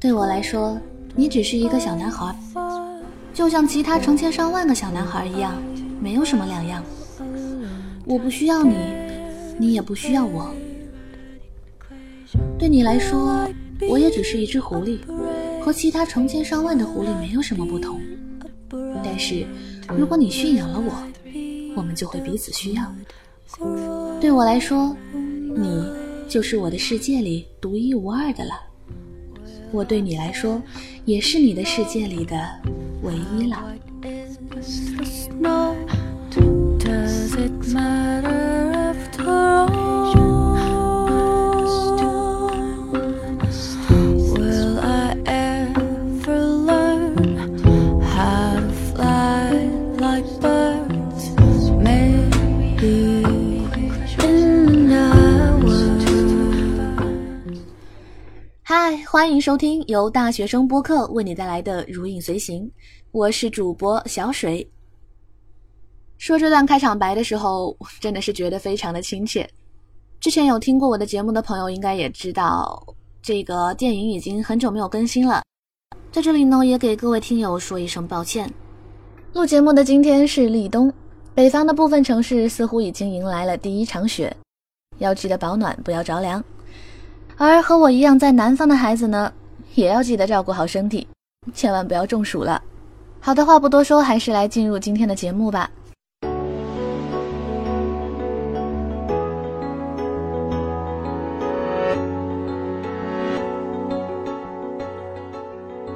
对我来说，你只是一个小男孩，就像其他成千上万个小男孩一样，没有什么两样。我不需要你，你也不需要我。对你来说，我也只是一只狐狸，和其他成千上万的狐狸没有什么不同。但是，如果你驯养了我，我们就会彼此需要。对我来说，你就是我的世界里独一无二的了。我对你来说，也是你的世界里的唯一了。欢迎收听由大学生播客为你带来的《如影随形》，我是主播小水。说这段开场白的时候，真的是觉得非常的亲切。之前有听过我的节目的朋友，应该也知道这个电影已经很久没有更新了。在这里呢，也给各位听友说一声抱歉。录节目的今天是立冬，北方的部分城市似乎已经迎来了第一场雪，要记得保暖，不要着凉。而和我一样在南方的孩子呢，也要记得照顾好身体，千万不要中暑了。好的话不多说，还是来进入今天的节目吧。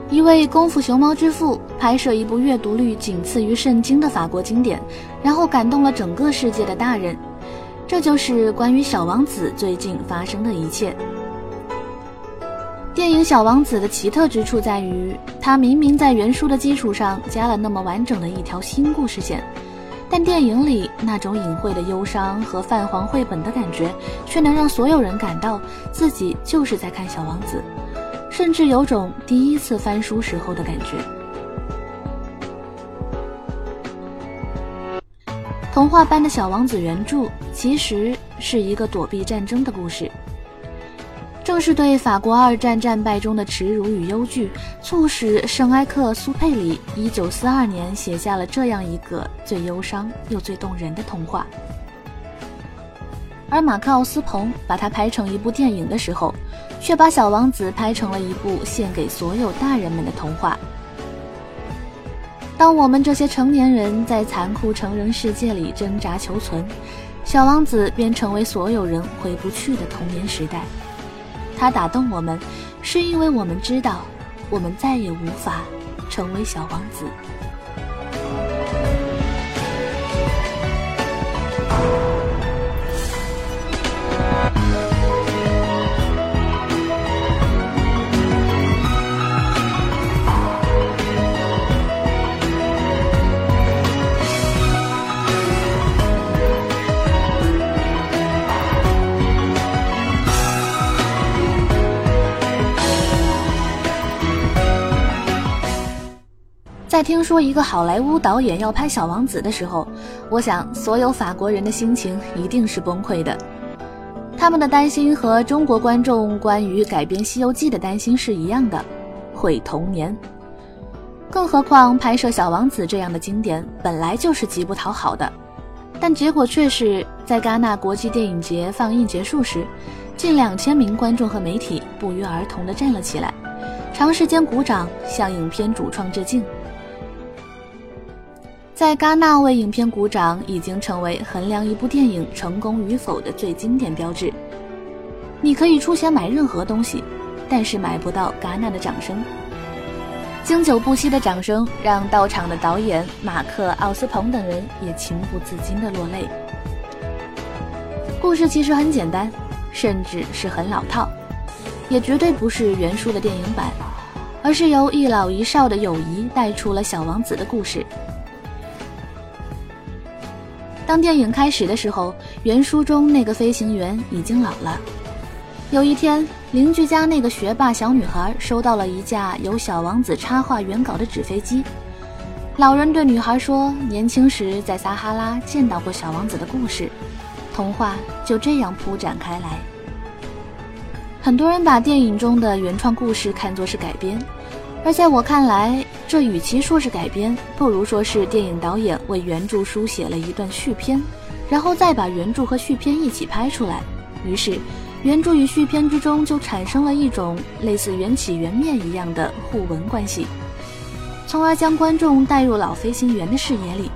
一位功夫熊猫之父拍摄一部阅读率仅次于圣经的法国经典，然后感动了整个世界的大人。这就是关于小王子最近发生的一切。电影《小王子》的奇特之处在于，它明明在原书的基础上加了那么完整的一条新故事线，但电影里那种隐晦的忧伤和泛黄绘本的感觉，却能让所有人感到自己就是在看《小王子》，甚至有种第一次翻书时候的感觉。童话般的小王子原著其实是一个躲避战争的故事。正是对法国二战战败中的耻辱与忧惧，促使圣埃克苏佩里1942年写下了这样一个最忧伤又最动人的童话。而马克奥斯彭把它拍成一部电影的时候，却把小王子拍成了一部献给所有大人们的童话。当我们这些成年人在残酷成人世界里挣扎求存，小王子便成为所有人回不去的童年时代。它打动我们，是因为我们知道，我们再也无法成为小王子。在听说一个好莱坞导演要拍《小王子》的时候，我想所有法国人的心情一定是崩溃的。他们的担心和中国观众关于改编《西游记》的担心是一样的，毁童年。更何况拍摄《小王子》这样的经典本来就是极不讨好的，但结果却是在戛纳国际电影节放映结束时，近两千名观众和媒体不约而同地站了起来，长时间鼓掌向影片主创致敬。在戛纳为影片鼓掌，已经成为衡量一部电影成功与否的最经典标志。你可以出钱买任何东西，但是买不到戛纳的掌声。经久不息的掌声让到场的导演马克·奥斯彭等人也情不自禁地落泪。故事其实很简单，甚至是很老套，也绝对不是原书的电影版，而是由一老一少的友谊带出了小王子的故事。当电影开始的时候，原书中那个飞行员已经老了。有一天，邻居家那个学霸小女孩收到了一架由小王子插画原稿的纸飞机。老人对女孩说：“年轻时在撒哈拉见到过小王子的故事。”童话就这样铺展开来。很多人把电影中的原创故事看作是改编，而在我看来，这与其说是改编，不如说是电影导演为原著书写了一段续篇，然后再把原著和续篇一起拍出来。于是，原著与续篇之中就产生了一种类似缘起缘灭一样的互文关系，从而将观众带入老飞行员的视野里。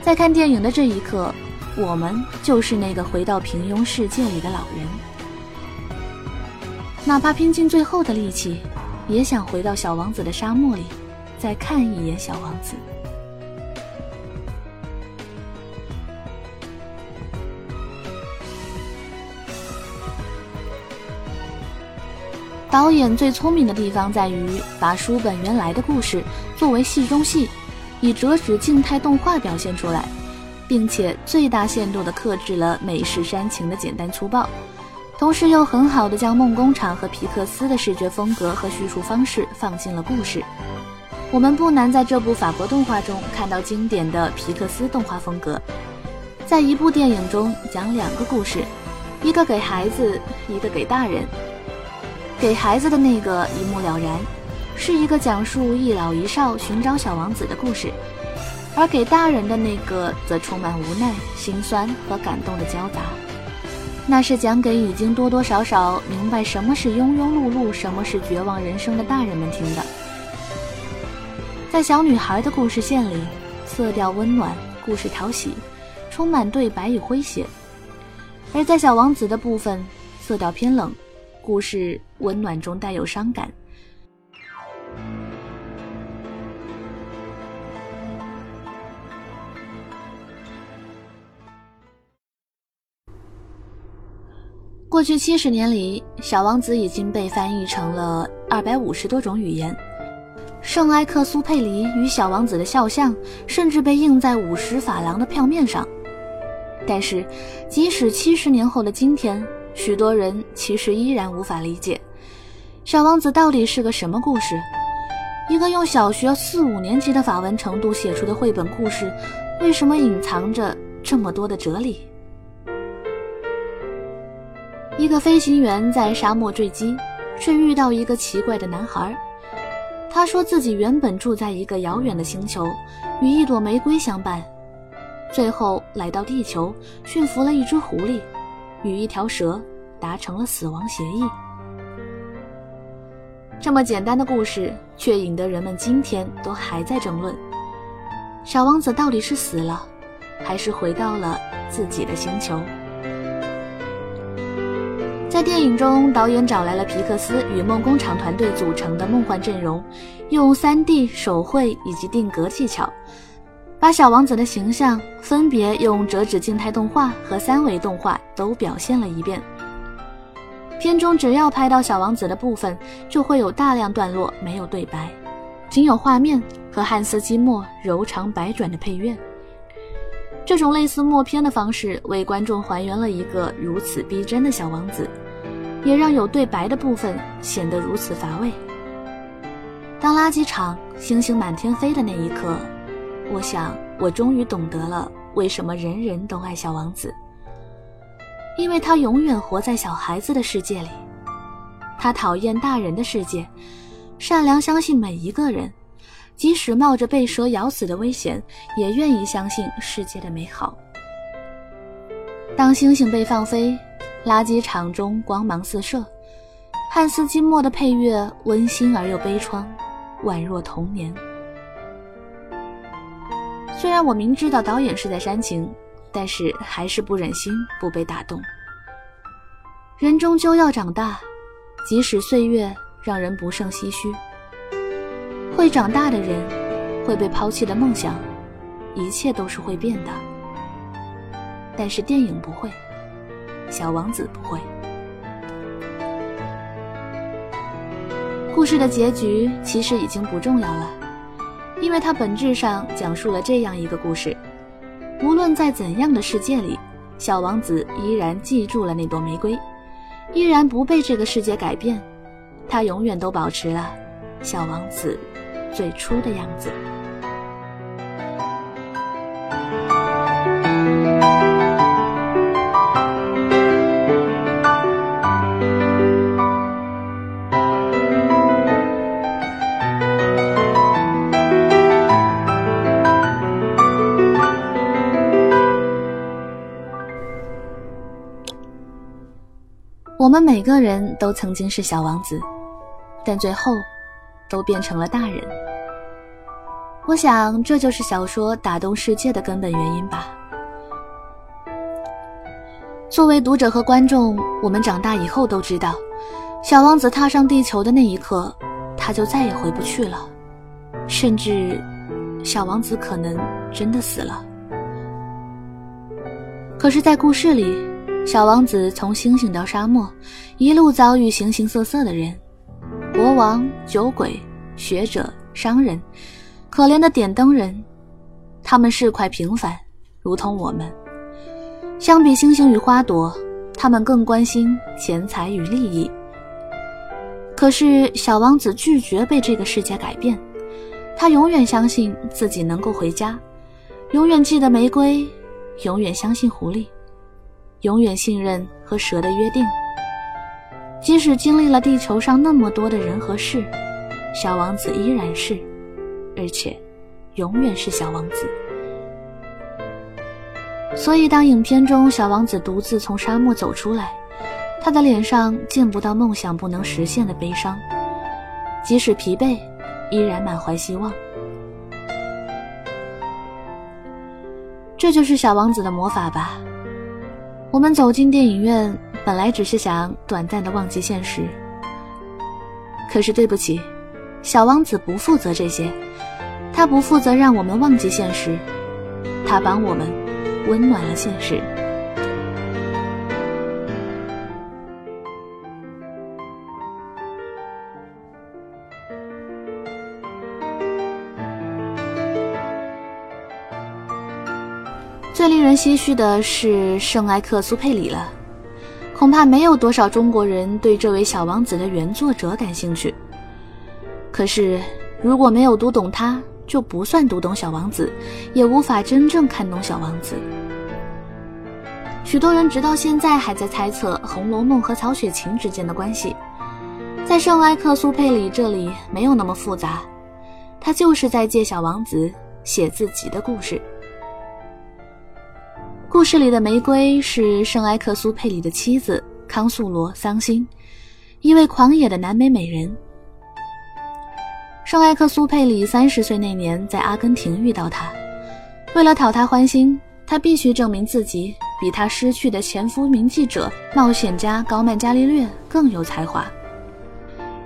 在看电影的这一刻，我们就是那个回到平庸世界里的老人。哪怕拼尽最后的力气，也想回到小王子的沙漠里，再看一眼小王子。导演最聪明的地方在于把书本原来的故事作为戏中戏，以折纸静态动画表现出来，并且最大限度地克制了美式煽情的简单粗暴。同时又很好的将梦工厂和皮克斯的视觉风格和叙述方式放进了故事。我们不难在这部法国动画中看到经典的皮克斯动画风格，在一部电影中讲两个故事，一个给孩子，一个给大人。给孩子的那个一目了然，是一个讲述一老一少寻找小王子的故事，而给大人的那个则充满无奈、心酸和感动的交杂。那是讲给已经多多少少明白什么是庸庸碌碌、什么是绝望人生的大人们听的。在小女孩的故事线里，色调温暖，故事讨喜，充满对白与诙谐；而在小王子的部分，色调偏冷，故事温暖中带有伤感。过去七十年里，《小王子》已经被翻译成了二百五十多种语言。圣埃克苏佩里与小王子的肖像甚至被印在五十法郎的票面上。但是，即使七十年后的今天，许多人其实依然无法理解，小王子到底是个什么故事。一个用小学四五年级的法文程度写出的绘本故事，为什么隐藏着这么多的哲理？一个飞行员在沙漠坠机，却遇到一个奇怪的男孩。他说自己原本住在一个遥远的星球，与一朵玫瑰相伴，最后来到地球，驯服了一只狐狸，与一条蛇达成了死亡协议。这么简单的故事，却引得人们今天都还在争论：小王子到底是死了，还是回到了自己的星球？在电影中，导演找来了皮克斯与梦工厂团队组成的梦幻阵容，用 3D 手绘以及定格技巧，把小王子的形象分别用折纸静态动画和三维动画都表现了一遍。片中只要拍到小王子的部分，就会有大量段落没有对白，仅有画面和汉斯季默柔肠百转的配乐。这种类似默片的方式，为观众还原了一个如此逼真的小王子，也让有对白的部分显得如此乏味。当垃圾场星星满天飞的那一刻，我想我终于懂得了为什么人人都爱小王子，因为他永远活在小孩子的世界里，他讨厌大人的世界，善良相信每一个人。即使冒着被蛇咬死的危险，也愿意相信世界的美好。当星星被放飞，垃圾场中光芒四射，汉斯季默的配乐温馨而又悲怆，宛若童年。虽然我明知道导演是在煽情，但是还是不忍心不被打动。人终究要长大，即使岁月让人不胜唏嘘。会长大的人，会被抛弃的梦想，一切都是会变的。但是电影不会，小王子不会。故事的结局其实已经不重要了，因为它本质上讲述了这样一个故事：无论在怎样的世界里，小王子依然记住了那朵玫瑰，依然不被这个世界改变，他永远都保持了小王子。最初的样子。我们每个人都曾经是小王子，但最后都变成了大人。我想，这就是小说打动世界的根本原因吧。作为读者和观众，我们长大以后都知道，小王子踏上地球的那一刻，他就再也回不去了，甚至，小王子可能真的死了。可是，在故事里，小王子从星星到沙漠，一路遭遇形形色色的人：国王、酒鬼、学者、商人，可怜的点灯人。他们是块平凡，如同我们。相比星星与花朵，他们更关心钱财与利益。可是，小王子拒绝被这个世界改变，他永远相信自己能够回家，永远记得玫瑰。永远相信狐狸，永远信任和蛇的约定。即使经历了地球上那么多的人和事，小王子依然是，而且，永远是小王子。所以，当影片中小王子独自从沙漠走出来，他的脸上见不到梦想不能实现的悲伤，即使疲惫，依然满怀希望。这就是小王子的魔法吧。我们走进电影院，本来只是想短暂的忘记现实。可是对不起，小王子不负责这些，他不负责让我们忘记现实，他帮我们温暖了现实。人唏嘘的是圣埃克苏佩里了，恐怕没有多少中国人对这位小王子的原作者感兴趣。可是，如果没有读懂他，就不算读懂小王子，也无法真正看懂小王子。许多人直到现在还在猜测《红楼梦》和曹雪芹之间的关系，在圣埃克苏佩里这里没有那么复杂，他就是在借小王子写自己的故事。故事里的玫瑰是圣埃克苏佩里的妻子康素罗桑辛，一位狂野的南美美人。圣埃克苏佩里三十岁那年在阿根廷遇到她，为了讨她欢心，他必须证明自己比他失去的前夫名记者、冒险家高曼伽利略更有才华，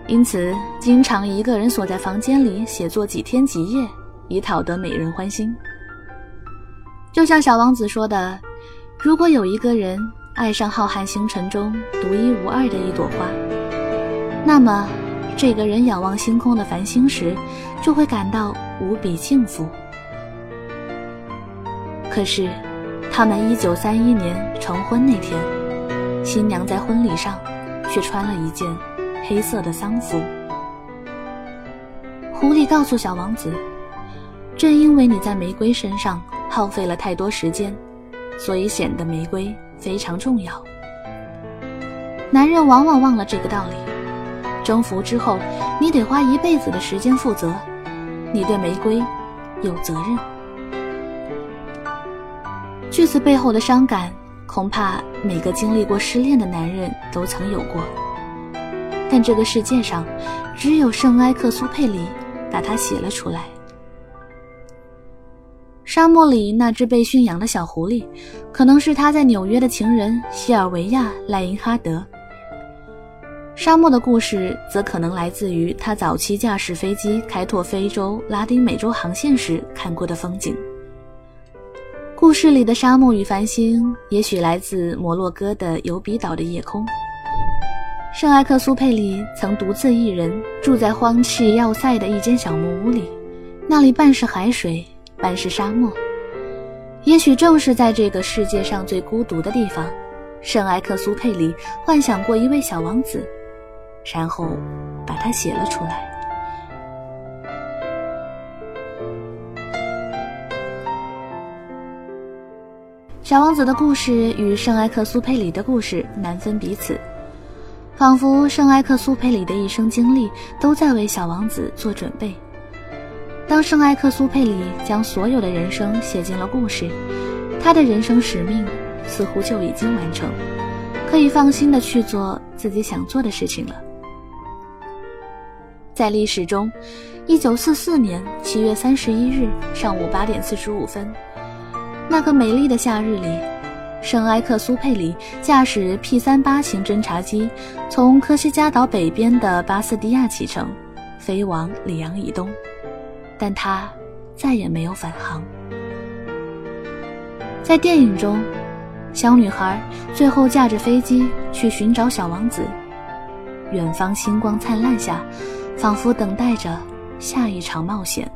因此经常一个人锁在房间里写作几天几夜，以讨得美人欢心。就像小王子说的：“如果有一个人爱上浩瀚星辰中独一无二的一朵花，那么这个人仰望星空的繁星时，就会感到无比幸福。”可是，他们一九三一年成婚那天，新娘在婚礼上却穿了一件黑色的丧服。狐狸告诉小王子：“正因为你在玫瑰身上。”耗费了太多时间，所以显得玫瑰非常重要。男人往往忘了这个道理。征服之后，你得花一辈子的时间负责，你对玫瑰有责任。句子背后的伤感，恐怕每个经历过失恋的男人都曾有过。但这个世界上，只有圣埃克苏佩里把它写了出来。沙漠里那只被驯养的小狐狸，可能是他在纽约的情人西尔维亚·赖因哈德。沙漠的故事则可能来自于他早期驾驶飞机开拓非洲、拉丁美洲航线时看过的风景。故事里的沙漠与繁星，也许来自摩洛哥的尤比岛的夜空。圣埃克苏佩里曾独自一人住在荒弃要塞的一间小木屋里，那里半是海水。半是沙漠，也许正是在这个世界上最孤独的地方，圣埃克苏佩里幻想过一位小王子，然后把他写了出来。小王子的故事与圣埃克苏佩里的故事难分彼此，仿佛圣埃克苏佩里的一生经历都在为小王子做准备。当圣埃克苏佩里将所有的人生写进了故事，他的人生使命似乎就已经完成。可以放心的去做自己想做的事情了。在历史中，一九四四年七月三十一日上午八点四十五分，那个美丽的夏日里，圣埃克苏佩里驾驶 P 三八型侦察机从科西嘉岛北边的巴斯蒂亚启程，飞往里昂以东，但他再也没有返航。在电影中，小女孩最后驾着飞机去寻找小王子，远方星光灿烂下。仿佛等待着下一场冒险。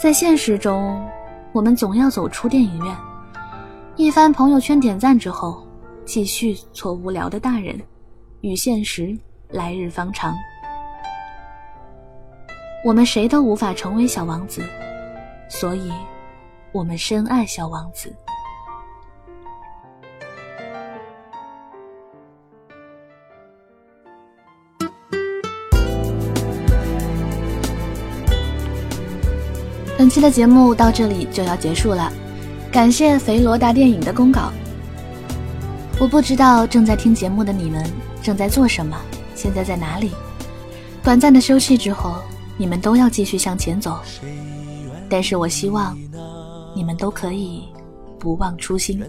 在现实中，我们总要走出电影院，一番朋友圈点赞之后，继续做无聊的大人，与现实来日方长。我们谁都无法成为小王子，所以，我们深爱小王子。本期的节目到这里就要结束了，感谢肥罗大电影的公稿。我不知道正在听节目的你们正在做什么，现在在哪里？短暂的休憩之后，你们都要继续向前走。但是我希望你们都可以不忘初心。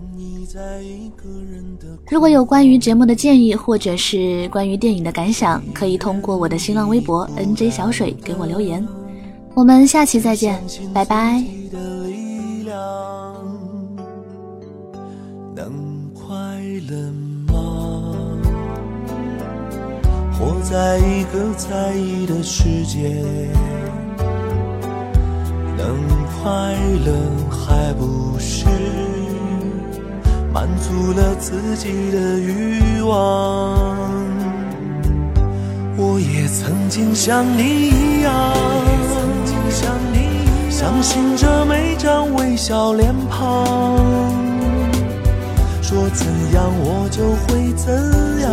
如果有关于节目的建议，或者是关于电影的感想，可以通过我的新浪微博 nj 小水给我留言。我们下期再见，拜拜。能快乐在一个在意的世界，能快乐还不是满足了自己的欲望？我也曾经像你一样。相信着每张微笑脸庞，说怎样我就会怎样，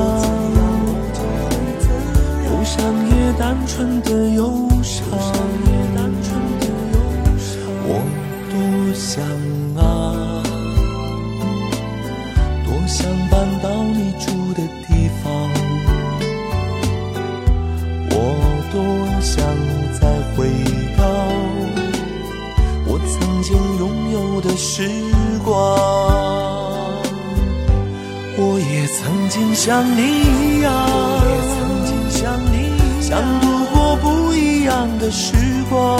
伤也单纯的忧伤，我多想啊，多想搬到你住的地方，我多想再回到我曾经拥有。的时光，我也曾经像你一样，想度过不一样的时光。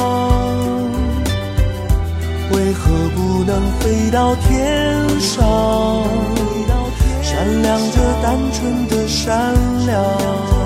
为何不能飞到天上，闪亮着单纯的善良？